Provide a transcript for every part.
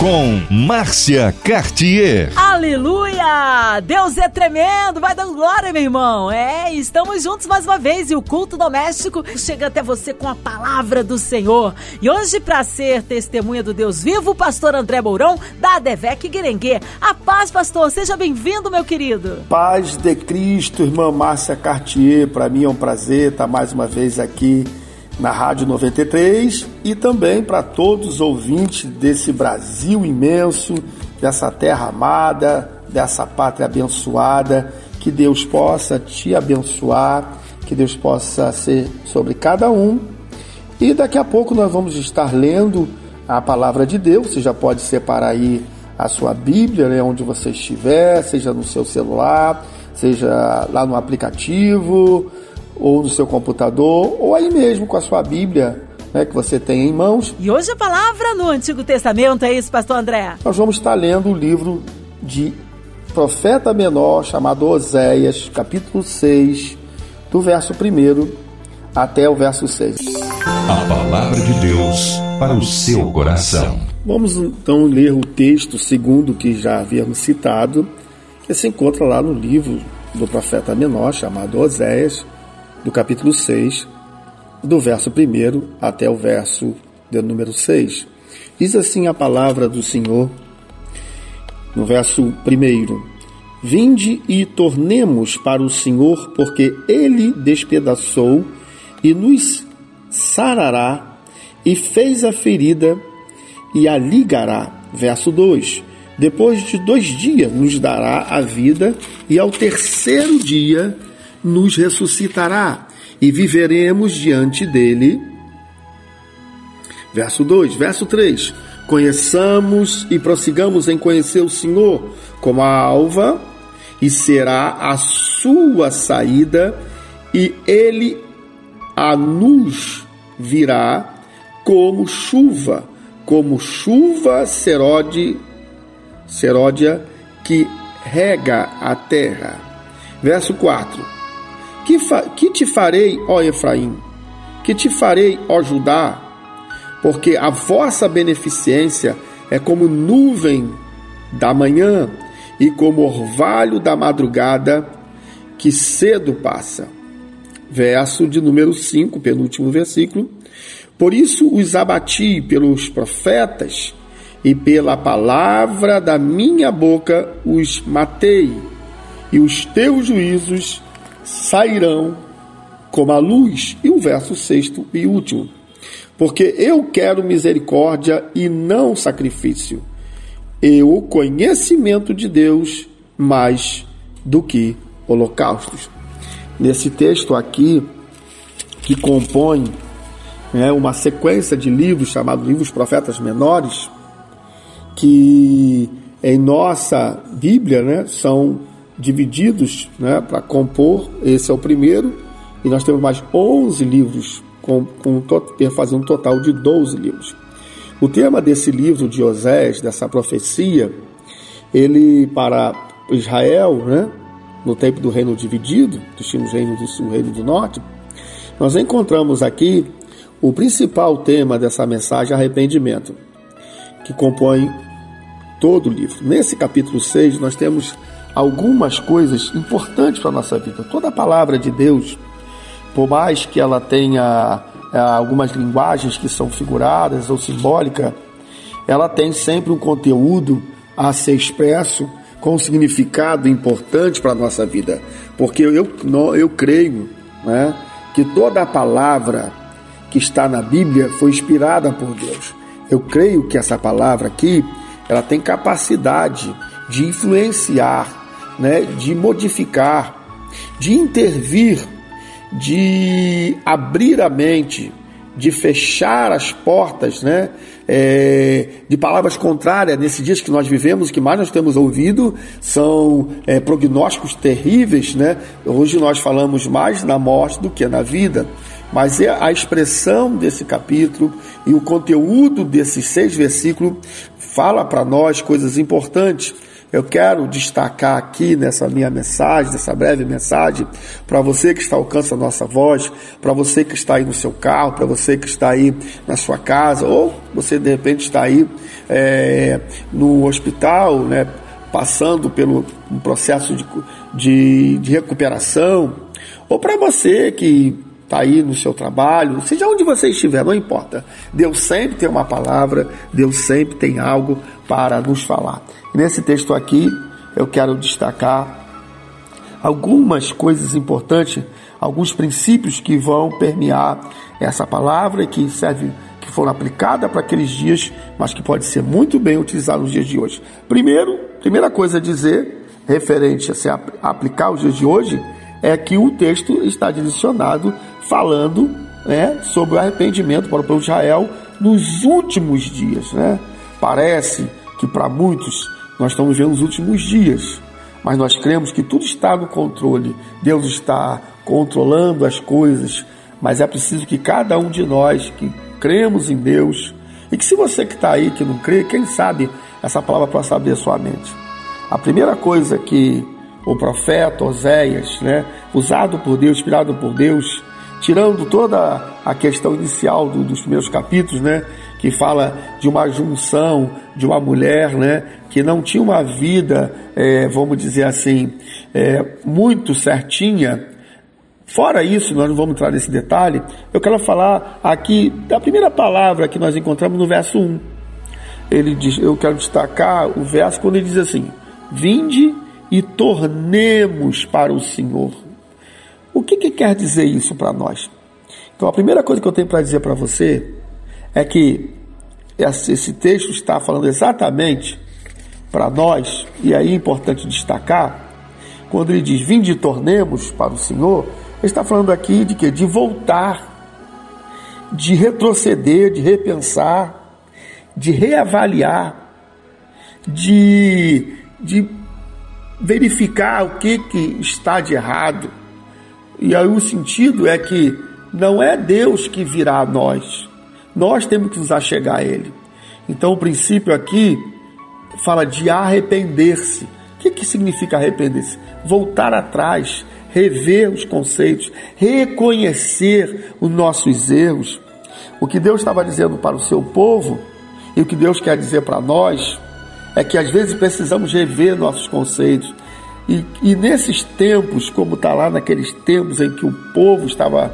Com Márcia Cartier. Aleluia! Deus é tremendo, vai dando glória, meu irmão. É, estamos juntos mais uma vez e o culto doméstico chega até você com a palavra do Senhor. E hoje, para ser testemunha do Deus vivo, o pastor André Mourão, da Adevec Guirengue. A paz, pastor, seja bem-vindo, meu querido. Paz de Cristo, irmã Márcia Cartier. Para mim é um prazer estar mais uma vez aqui na Rádio 93 e também para todos os ouvintes desse Brasil imenso, dessa terra amada, dessa pátria abençoada. Que Deus possa te abençoar, que Deus possa ser sobre cada um. E daqui a pouco nós vamos estar lendo a palavra de Deus. Você já pode separar aí a sua Bíblia, né, onde você estiver, seja no seu celular, seja lá no aplicativo, ou no seu computador, ou aí mesmo com a sua Bíblia né, que você tem em mãos. E hoje a palavra no Antigo Testamento é isso, pastor André? Nós vamos estar lendo o livro de profeta menor chamado Oséias, capítulo 6, do verso 1 até o verso 6. A palavra de Deus para o seu coração. Vamos então ler o texto segundo que já havíamos citado, que se encontra lá no livro do profeta menor chamado Oséias, do capítulo 6, do verso 1 até o verso de número 6. Diz assim a palavra do Senhor, no verso 1: Vinde e tornemos para o Senhor, porque ele despedaçou e nos sarará, e fez a ferida e a ligará. Verso 2: Depois de dois dias nos dará a vida, e ao terceiro dia nos ressuscitará e viveremos diante dele. Verso 2, verso 3: Conheçamos e prossigamos em conhecer o Senhor como a alva, e será a sua saída, e ele a nos virá como chuva, como chuva serode, seródia que rega a terra. Verso 4 que, que te farei, ó Efraim? Que te farei, ó Judá? Porque a vossa beneficência é como nuvem da manhã e como orvalho da madrugada que cedo passa. Verso de número 5, penúltimo versículo. Por isso os abati pelos profetas e pela palavra da minha boca os matei, e os teus juízos sairão como a luz. E o verso sexto e último. Porque eu quero misericórdia e não sacrifício, e o conhecimento de Deus mais do que holocaustos. Nesse texto aqui, que compõe né, uma sequência de livros chamados Livros Profetas Menores, que em nossa Bíblia né, são divididos né, para compor. Esse é o primeiro. E nós temos mais 11 livros, com, com, fazendo um total de 12 livros. O tema desse livro de Osés, dessa profecia, ele para Israel, né, no tempo do reino dividido, que tínhamos reino do e reino do norte, nós encontramos aqui o principal tema dessa mensagem, arrependimento, que compõe todo o livro. Nesse capítulo 6, nós temos algumas coisas importantes para a nossa vida. Toda a palavra de Deus, por mais que ela tenha é, algumas linguagens que são figuradas ou simbólicas, ela tem sempre um conteúdo a ser expresso com um significado importante para a nossa vida. Porque eu, eu creio né, que toda a palavra que está na Bíblia foi inspirada por Deus. Eu creio que essa palavra aqui, ela tem capacidade de influenciar né, de modificar, de intervir, de abrir a mente, de fechar as portas, né? É, de palavras contrárias nesses dias que nós vivemos, o que mais nós temos ouvido são é, prognósticos terríveis, né? Hoje nós falamos mais na morte do que na vida, mas é a expressão desse capítulo e o conteúdo desses seis versículos fala para nós coisas importantes eu quero destacar aqui nessa minha mensagem, nessa breve mensagem, para você que está alcançando a nossa voz, para você que está aí no seu carro, para você que está aí na sua casa, ou você de repente está aí é, no hospital, né, passando pelo um processo de, de, de recuperação, ou para você que está aí no seu trabalho, seja onde você estiver, não importa. Deus sempre tem uma palavra, Deus sempre tem algo para nos falar. Nesse texto aqui, eu quero destacar algumas coisas importantes, alguns princípios que vão permear essa palavra que serve que foram aplicadas para aqueles dias, mas que pode ser muito bem utilizado nos dias de hoje. Primeiro, primeira coisa a dizer referente a se aplicar os dias de hoje é que o texto está direcionado falando né, sobre o arrependimento para o povo de Israel nos últimos dias. Né? Parece que para muitos nós estamos vendo os últimos dias, mas nós cremos que tudo está no controle, Deus está controlando as coisas, mas é preciso que cada um de nós que cremos em Deus, e que se você que está aí que não crê, quem sabe essa palavra possa abrir a sua mente. A primeira coisa que o profeta Oséias, né, usado por Deus, inspirado por Deus, tirando toda a questão inicial do, dos primeiros capítulos, né, que fala de uma junção de uma mulher, né, que não tinha uma vida, é, vamos dizer assim, é, muito certinha. Fora isso, nós não vamos entrar nesse detalhe. Eu quero falar aqui da primeira palavra que nós encontramos no verso 1. Ele diz, eu quero destacar o verso quando ele diz assim: Vinde e tornemos para o Senhor. O que, que quer dizer isso para nós? Então, a primeira coisa que eu tenho para dizer para você é que esse texto está falando exatamente para nós, e aí é importante destacar, quando ele diz vinde e tornemos para o Senhor, ele está falando aqui de que? De voltar, de retroceder, de repensar, de reavaliar, de, de verificar o que, que está de errado. E aí o sentido é que não é Deus que virá a nós, nós temos que nos achegar a Ele. Então o princípio aqui fala de arrepender-se. O que, que significa arrepender-se? Voltar atrás, rever os conceitos, reconhecer os nossos erros. O que Deus estava dizendo para o seu povo e o que Deus quer dizer para nós é que às vezes precisamos rever nossos conceitos. E, e nesses tempos, como está lá naqueles tempos em que o povo estava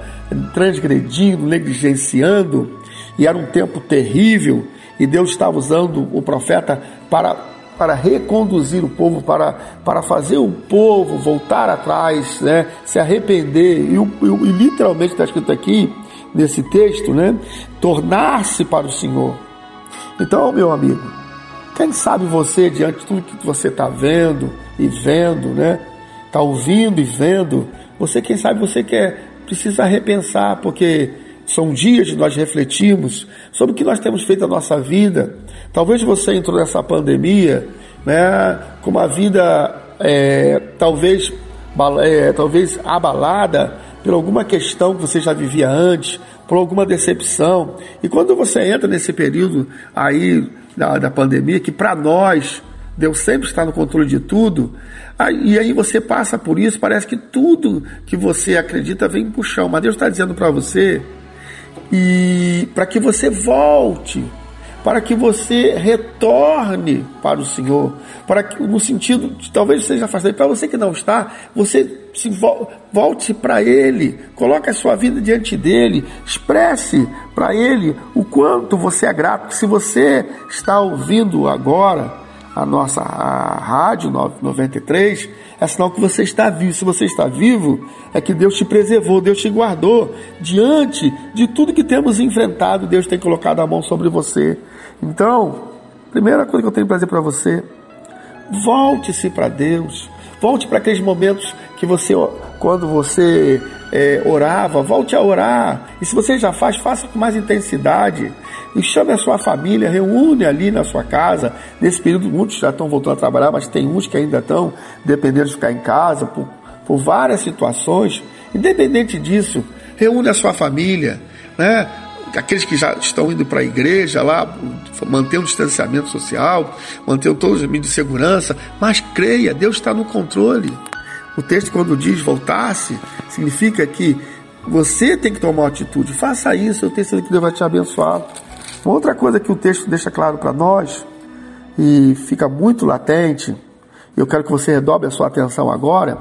transgredindo, negligenciando, e era um tempo terrível, e Deus estava usando o profeta para para reconduzir o povo, para, para fazer o povo voltar atrás, né, se arrepender, e, e, literalmente está escrito aqui, nesse texto, né, tornar-se para o Senhor. Então, meu amigo, quem sabe você, diante de tudo que você está vendo e vendo, né? Está ouvindo e vendo, você, quem sabe, você quer, precisa repensar, porque são dias de nós refletirmos sobre o que nós temos feito na nossa vida. Talvez você entrou nessa pandemia, né? Com uma vida, é, talvez, é, talvez abalada por alguma questão que você já vivia antes, por alguma decepção. E quando você entra nesse período aí da, da pandemia, que para nós Deus sempre está no controle de tudo, e aí você passa por isso, parece que tudo que você acredita vem para o chão, mas Deus está dizendo para você, e para que você volte para que você retorne para o Senhor, para que no sentido de talvez seja afastado, para você que não está, você se volte para Ele, coloque a sua vida diante dele, expresse para Ele o quanto você é grato. Se você está ouvindo agora a nossa a rádio 93, é sinal que você está vivo. Se você está vivo, é que Deus te preservou, Deus te guardou. Diante de tudo que temos enfrentado, Deus tem colocado a mão sobre você. Então, primeira coisa que eu tenho para dizer para você, volte-se para Deus. Volte para aqueles momentos que você, quando você é, orava, volte a orar. E se você já faz, faça com mais intensidade. E chame a sua família, reúne ali na sua casa. Nesse período, muitos já estão voltando a trabalhar, mas tem uns que ainda estão dependendo de ficar em casa por, por várias situações. Independente disso, reúne a sua família, né? aqueles que já estão indo para a igreja lá, mantendo o distanciamento social, mantendo todos os meios de segurança, mas creia, Deus está no controle. O texto, quando diz voltar-se, significa que você tem que tomar uma atitude. Faça isso, eu tenho certeza que Deus vai te abençoar. Uma outra coisa que o texto deixa claro para nós, e fica muito latente, eu quero que você redobre a sua atenção agora,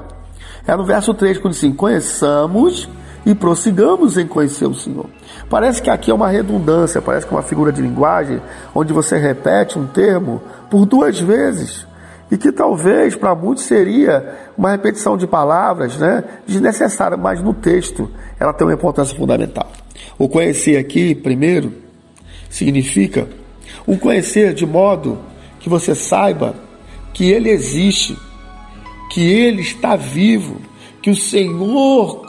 é no verso 3, quando diz assim: Conheçamos e prossigamos em conhecer o Senhor. Parece que aqui é uma redundância, parece que é uma figura de linguagem onde você repete um termo por duas vezes e que talvez para muitos seria uma repetição de palavras, né, desnecessária, mas no texto ela tem uma importância fundamental. O conhecer aqui, primeiro, significa o conhecer de modo que você saiba que ele existe, que ele está vivo, que o Senhor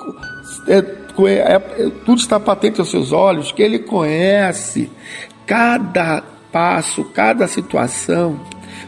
é, é, é, tudo está patente aos seus olhos, que Ele conhece cada passo, cada situação.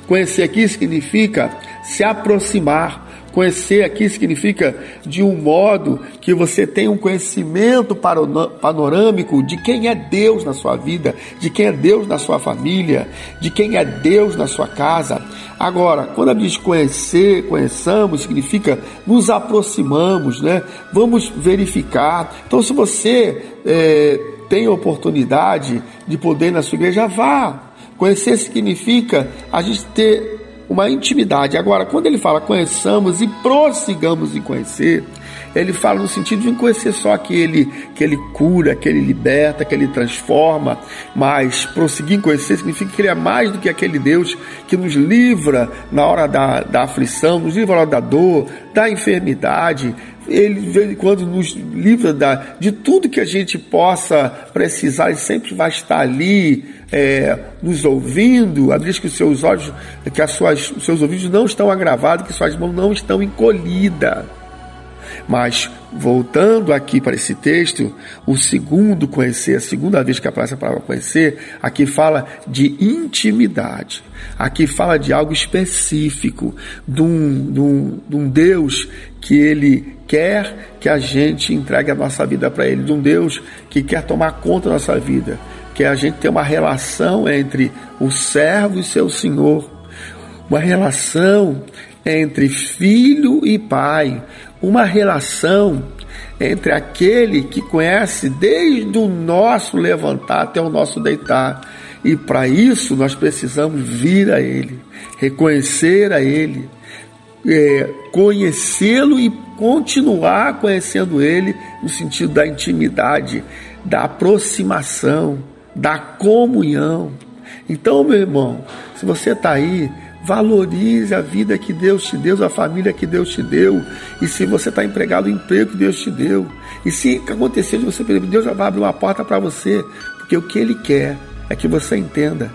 Conhecer aqui significa se aproximar, Conhecer aqui significa de um modo que você tem um conhecimento panorâmico de quem é Deus na sua vida, de quem é Deus na sua família, de quem é Deus na sua casa. Agora, quando a diz conhecer, conheçamos, significa nos aproximamos, né? Vamos verificar. Então, se você é, tem oportunidade de poder ir na sua igreja, vá. Conhecer significa a gente ter uma intimidade. Agora, quando ele fala conheçamos e prossigamos em conhecer, ele fala no sentido de conhecer só aquele que ele cura, que ele liberta, que ele transforma, mas prosseguir em conhecer significa que ele é mais do que aquele Deus que nos livra na hora da, da aflição, nos livra na hora da dor, da enfermidade, ele de vez em quando nos livra da, de tudo que a gente possa precisar, ele sempre vai estar ali é, nos ouvindo, diz que os seus olhos, que as suas, os seus ouvidos não estão agravados, que suas mãos não estão encolhidas. Mas, voltando aqui para esse texto, o segundo conhecer, a segunda vez que aparece a palavra conhecer, aqui fala de intimidade. Aqui fala de algo específico, de um, de um, de um Deus que ele quer que a gente entregue a nossa vida para ele, de um Deus que quer tomar conta da nossa vida, que a gente tem uma relação entre o servo e seu senhor, uma relação entre filho e pai, uma relação entre aquele que conhece desde o nosso levantar até o nosso deitar. E para isso nós precisamos vir a Ele, reconhecer a Ele, é, conhecê-lo e continuar conhecendo Ele no sentido da intimidade, da aproximação, da comunhão. Então, meu irmão, se você está aí Valorize a vida que Deus te deu, a família que Deus te deu. E se você está empregado, o emprego que Deus te deu. E se acontecer de você Deus já vai abrir uma porta para você. Porque o que Ele quer é que você entenda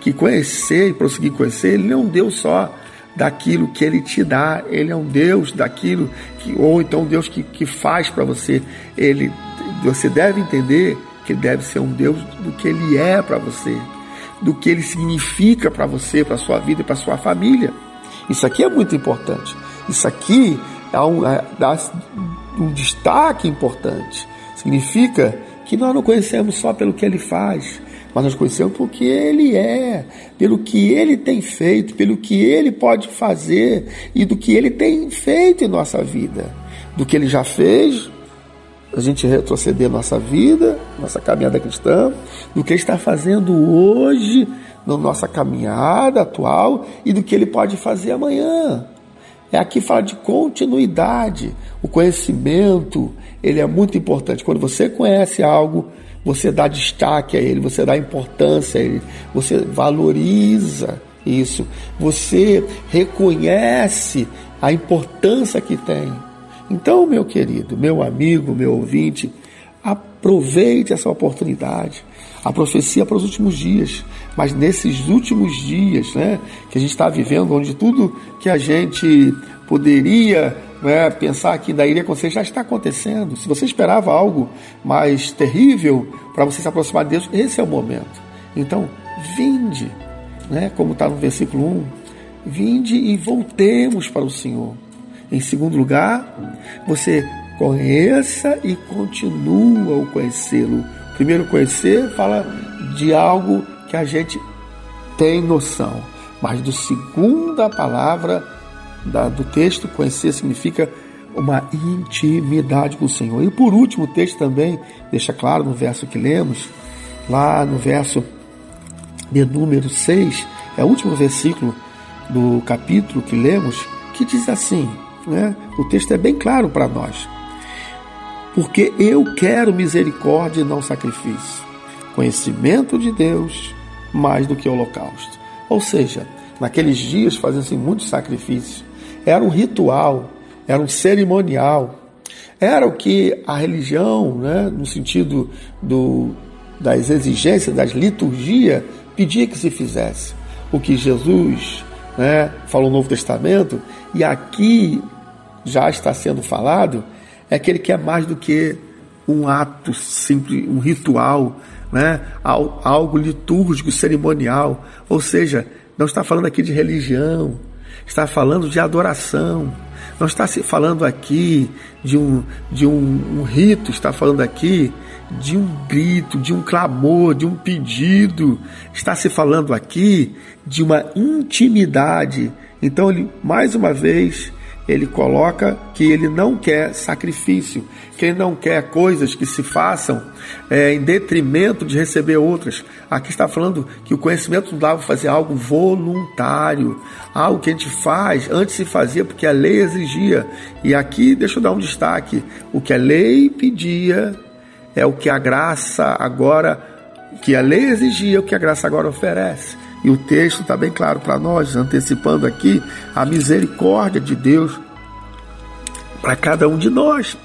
que conhecer e prosseguir conhecer, Ele não é um Deus só daquilo que Ele te dá. Ele é um Deus daquilo que, ou então um Deus que, que faz para você. Ele, você deve entender que Ele deve ser um Deus do que Ele é para você do que ele significa para você, para sua vida e para sua família. Isso aqui é muito importante. Isso aqui dá um, é, dá um destaque importante. Significa que nós não conhecemos só pelo que ele faz, mas nós conhecemos porque ele é, pelo que ele tem feito, pelo que ele pode fazer e do que ele tem feito em nossa vida. Do que ele já fez, a gente retroceder nossa vida, nossa caminhada cristã, do que ele está fazendo hoje na nossa caminhada atual e do que ele pode fazer amanhã. É aqui fala de continuidade. O conhecimento, ele é muito importante. Quando você conhece algo, você dá destaque a ele, você dá importância a ele, você valoriza isso, você reconhece a importância que tem. Então, meu querido, meu amigo, meu ouvinte, aproveite essa oportunidade. A profecia para os últimos dias, mas nesses últimos dias, né, que a gente está vivendo, onde tudo que a gente poderia né, pensar que ainda iria acontecer já está acontecendo. Se você esperava algo mais terrível para você se aproximar de Deus, esse é o momento. Então, vinde, né, como está no versículo 1, vinde e voltemos para o Senhor. Em segundo lugar, você conheça e continua o conhecê-lo Primeiro conhecer fala de algo que a gente tem noção, mas do segunda palavra da, do texto, conhecer significa uma intimidade com o Senhor. E por último, o texto também deixa claro no verso que lemos, lá no verso de número 6, é o último versículo do capítulo que lemos, que diz assim: né? o texto é bem claro para nós. Porque eu quero misericórdia e não sacrifício, conhecimento de Deus mais do que holocausto. Ou seja, naqueles dias faziam-se muitos sacrifícios, era um ritual, era um cerimonial, era o que a religião, né, no sentido do, das exigências, das liturgias, pedia que se fizesse. O que Jesus né, falou no Novo Testamento, e aqui já está sendo falado, é que ele quer mais do que um ato simples, um ritual, né, algo litúrgico, cerimonial. Ou seja, não está falando aqui de religião, está falando de adoração. Não está se falando aqui de um, de um, um rito, está falando aqui de um grito, de um clamor, de um pedido. Está se falando aqui de uma intimidade. Então, ele, mais uma vez, ele coloca que ele não quer sacrifício, que ele não quer coisas que se façam é, em detrimento de receber outras. Aqui está falando que o conhecimento nos dava fazer algo voluntário, algo que a gente faz, antes se fazia porque a lei exigia. E aqui, deixa eu dar um destaque: o que a lei pedia é o que a graça agora, que a lei exigia, é o que a graça agora oferece. E o texto está bem claro para nós, antecipando aqui a misericórdia de Deus para cada um de nós.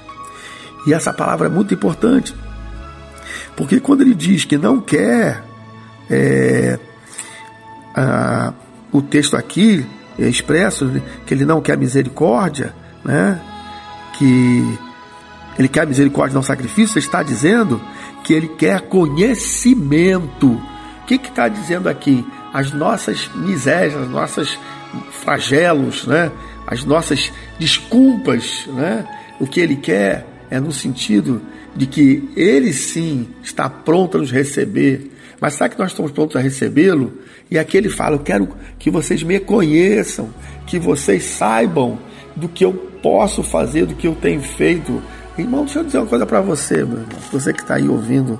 E essa palavra é muito importante, porque quando ele diz que não quer, é, a, o texto aqui é expresso que ele não quer misericórdia, né? que ele quer misericórdia, não sacrifício, está dizendo que ele quer conhecimento. O que está dizendo aqui? As nossas misérias, as nossas flagelos, né? as nossas desculpas. Né? O que ele quer é no sentido de que ele sim está pronto a nos receber. Mas será que nós estamos prontos a recebê-lo? E aqui ele fala: Eu quero que vocês me conheçam, que vocês saibam do que eu posso fazer, do que eu tenho feito. Irmão, deixa eu dizer uma coisa para você, meu irmão. Você que está aí ouvindo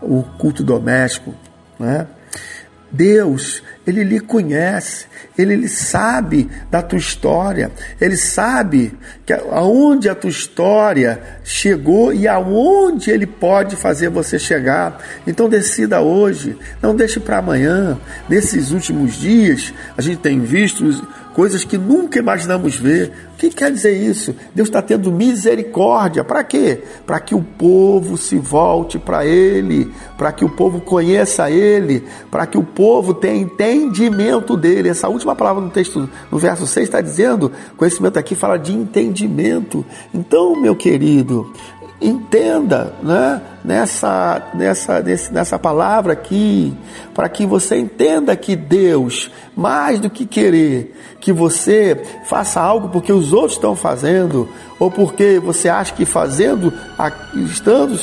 o culto doméstico, né? Deus, ele lhe conhece, ele, ele sabe da tua história, ele sabe que aonde a tua história chegou e aonde ele pode fazer você chegar. Então decida hoje, não deixe para amanhã. Nesses últimos dias, a gente tem visto coisas que nunca imaginamos ver. O que quer dizer isso? Deus está tendo misericórdia. Para quê? Para que o povo se volte para Ele, para que o povo conheça Ele, para que o povo tenha entendimento dele. Essa última palavra no texto, no verso 6, está dizendo: conhecimento aqui fala de entendimento. Então, meu querido, entenda né, nessa, nessa, nessa palavra aqui, para que você entenda que Deus, mais do que querer que você faça algo porque os outros estão fazendo, ou porque você acha que fazendo, estando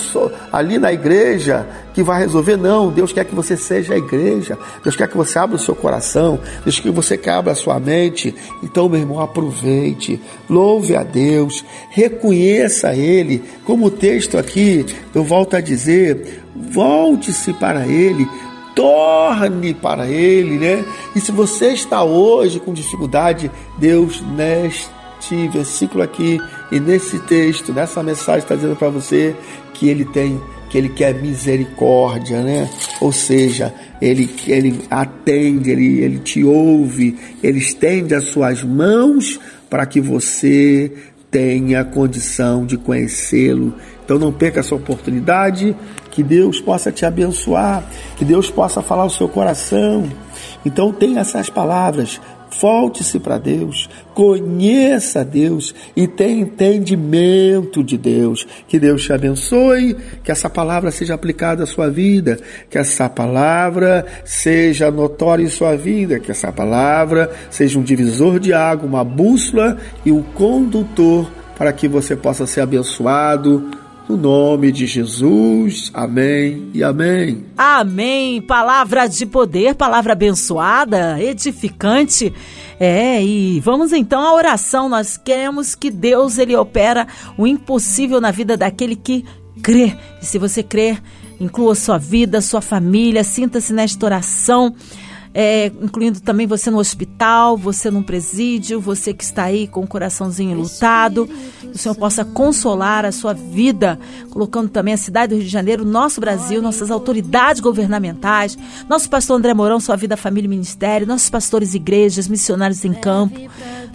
ali na igreja, que vai resolver. Não, Deus quer que você seja a igreja, Deus quer que você abra o seu coração, Deus quer que você abra a sua mente. Então, meu irmão, aproveite, louve a Deus, reconheça Ele, como o texto aqui, eu volto a dizer, volte-se para Ele, torne para Ele, né? E se você está hoje com dificuldade, Deus, neste versículo aqui e nesse texto, nessa mensagem, está dizendo para você que Ele tem, que Ele quer misericórdia, né? Ou seja, Ele, ele atende, ele, ele te ouve, Ele estende as suas mãos para que você tenha condição de conhecê-lo. Então não perca essa oportunidade, que Deus possa te abençoar, que Deus possa falar o seu coração. Então tenha essas palavras, volte-se para Deus, conheça Deus e tenha entendimento de Deus. Que Deus te abençoe, que essa palavra seja aplicada à sua vida, que essa palavra seja notória em sua vida, que essa palavra seja um divisor de água, uma bússola e um condutor para que você possa ser abençoado no nome de Jesus. Amém e amém. Amém. Palavra de poder, palavra abençoada, edificante. É, e vamos então à oração. Nós queremos que Deus ele opera o impossível na vida daquele que crê. E se você crer, inclua sua vida, sua família, sinta-se nesta oração é, incluindo também você no hospital, você num presídio, você que está aí com o coraçãozinho lutado, que o Senhor possa consolar a sua vida, colocando também a cidade do Rio de Janeiro, nosso Brasil, nossas autoridades governamentais, nosso pastor André Mourão, sua vida, família e ministério, nossos pastores, igrejas, missionários em campo,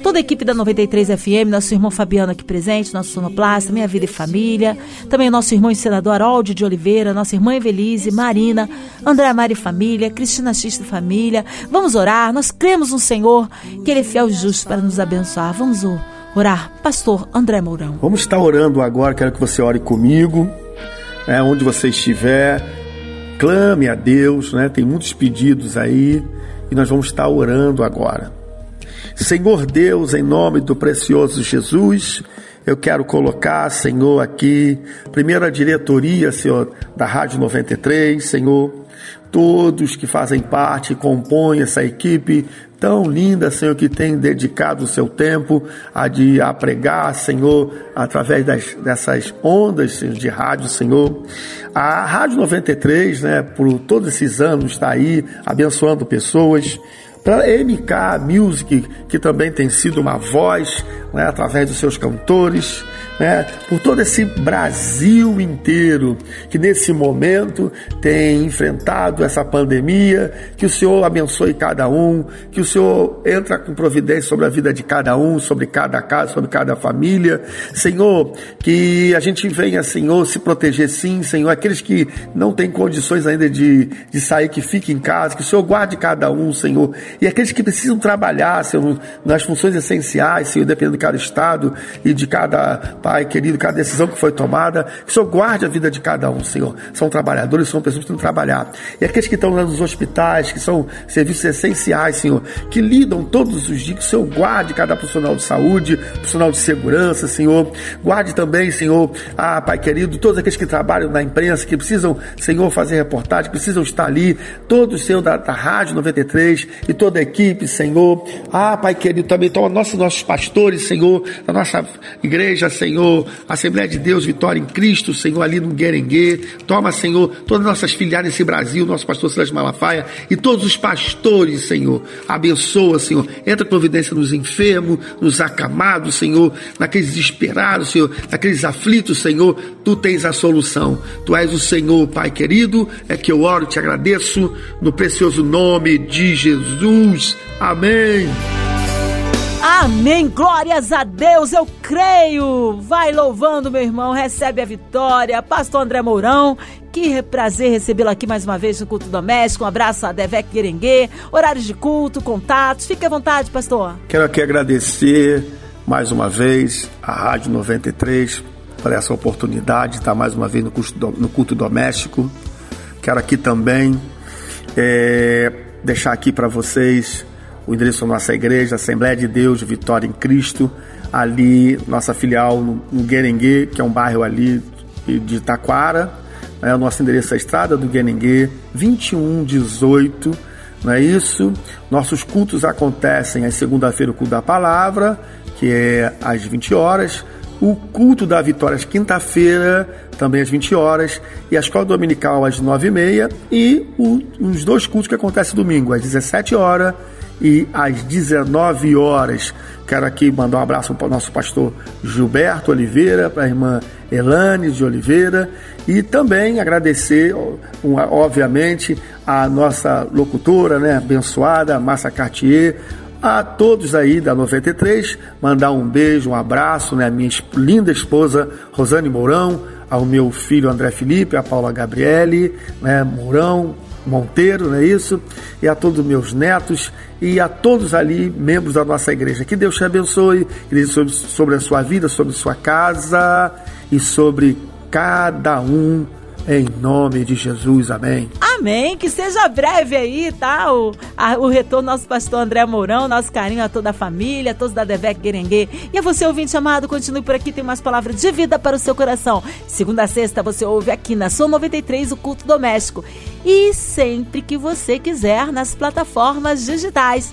toda a equipe da 93 FM, nosso irmão Fabiano aqui presente, nosso sonoplasta, Minha Vida e Família, também o nosso irmão e senador Haroldo de Oliveira, nossa irmã Evelise, Marina, André Mari Família, Cristina Xista Família, família. Vamos orar. Nós cremos no Senhor, que Ele é fiel e justo para nos abençoar. Vamos orar. Pastor André Mourão. Vamos estar orando agora. Quero que você ore comigo. É, onde você estiver, clame a Deus. Né? Tem muitos pedidos aí. E nós vamos estar orando agora. Senhor Deus, em nome do precioso Jesus, eu quero colocar, Senhor, aqui, primeira diretoria, Senhor, da Rádio 93, Senhor, todos que fazem parte, compõem essa equipe tão linda, Senhor, que tem dedicado o seu tempo a, de, a pregar, Senhor, através das, dessas ondas Senhor, de rádio, Senhor. A Rádio 93, né, por todos esses anos, está aí abençoando pessoas para MK Music, que também tem sido uma voz né, através dos seus cantores, né, por todo esse Brasil inteiro que nesse momento tem enfrentado essa pandemia, que o Senhor abençoe cada um, que o Senhor entra com providência sobre a vida de cada um, sobre cada casa, sobre cada família, Senhor, que a gente venha, Senhor, se proteger sim, Senhor, aqueles que não têm condições ainda de, de sair, que fiquem em casa, que o Senhor guarde cada um, Senhor, e aqueles que precisam trabalhar, Senhor, nas funções essenciais, Senhor, dependendo de cada estado e de cada Pai querido, cada decisão que foi tomada, que o Senhor guarde a vida de cada um, Senhor. São trabalhadores, são pessoas que têm que trabalhar. E aqueles que estão nos hospitais, que são serviços essenciais, Senhor, que lidam todos os dias, que o Senhor guarde cada profissional de saúde, profissional de segurança, Senhor. Guarde também, Senhor, ah, Pai querido, todos aqueles que trabalham na imprensa, que precisam, Senhor, fazer reportagem, precisam estar ali, todos, Senhor, da, da Rádio 93 e toda a equipe, Senhor. Ah, Pai querido, também toma nossos, nossos pastores, Senhor, da nossa igreja, Senhor, Assembleia de Deus, Vitória em Cristo, Senhor, ali no Guerengue. Toma, Senhor, todas as nossas filiais nesse Brasil, nosso pastor Silas Malafaia e todos os pastores, Senhor. Abençoa, Senhor. Entra providência nos enfermos, nos acamados, Senhor, naqueles desesperados, Senhor, naqueles aflitos, Senhor. Tu tens a solução. Tu és o Senhor, Pai querido. É que eu oro, te agradeço no precioso nome de Jesus. Amém. Amém, glórias a Deus, eu creio. Vai louvando, meu irmão, recebe a vitória. Pastor André Mourão, que prazer recebê-lo aqui mais uma vez no Culto Doméstico. Um abraço a Devec Guerengue, horários de culto, contatos. Fique à vontade, pastor. Quero aqui agradecer mais uma vez a Rádio 93 por essa oportunidade de estar mais uma vez no culto, no culto doméstico. Quero aqui também é, deixar aqui para vocês o endereço da nossa igreja, Assembleia de Deus, Vitória em Cristo, ali, nossa filial no, Guerengue, que é um bairro ali de Taquara, né? o nosso endereço é a Estrada do Guerengue, 2118, não é isso? Nossos cultos acontecem às segunda-feira, o culto da palavra, que é às 20 horas, o culto da Vitória às quinta-feira, também às 20 horas, e a escola dominical às 9h30, e o, os dois cultos que acontecem domingo, às 17 horas e às 19 horas. Quero aqui mandar um abraço para o nosso pastor Gilberto Oliveira, para a irmã Elane de Oliveira e também agradecer, obviamente, a nossa locutora, né, abençoada, Massa Cartier, a todos aí da 93, mandar um beijo, um abraço, né, a minha linda esposa Rosane Mourão, ao meu filho André Felipe, a Paula Gabriele, né, Mourão, Monteiro, não é isso? E a todos os meus netos e a todos ali, membros da nossa igreja. Que Deus te abençoe, sobre, sobre a sua vida, sobre a sua casa e sobre cada um Em nome de Jesus, amém. Amém. Que seja breve aí, tá? O, a, o retorno nosso pastor André Mourão, nosso carinho a toda a família, a todos da Devec Guerengue. E a você, ouvinte amado, continue por aqui, tem mais palavras de vida para o seu coração. Segunda a sexta, você ouve aqui na Sua 93 o Culto Doméstico. E sempre que você quiser, nas plataformas digitais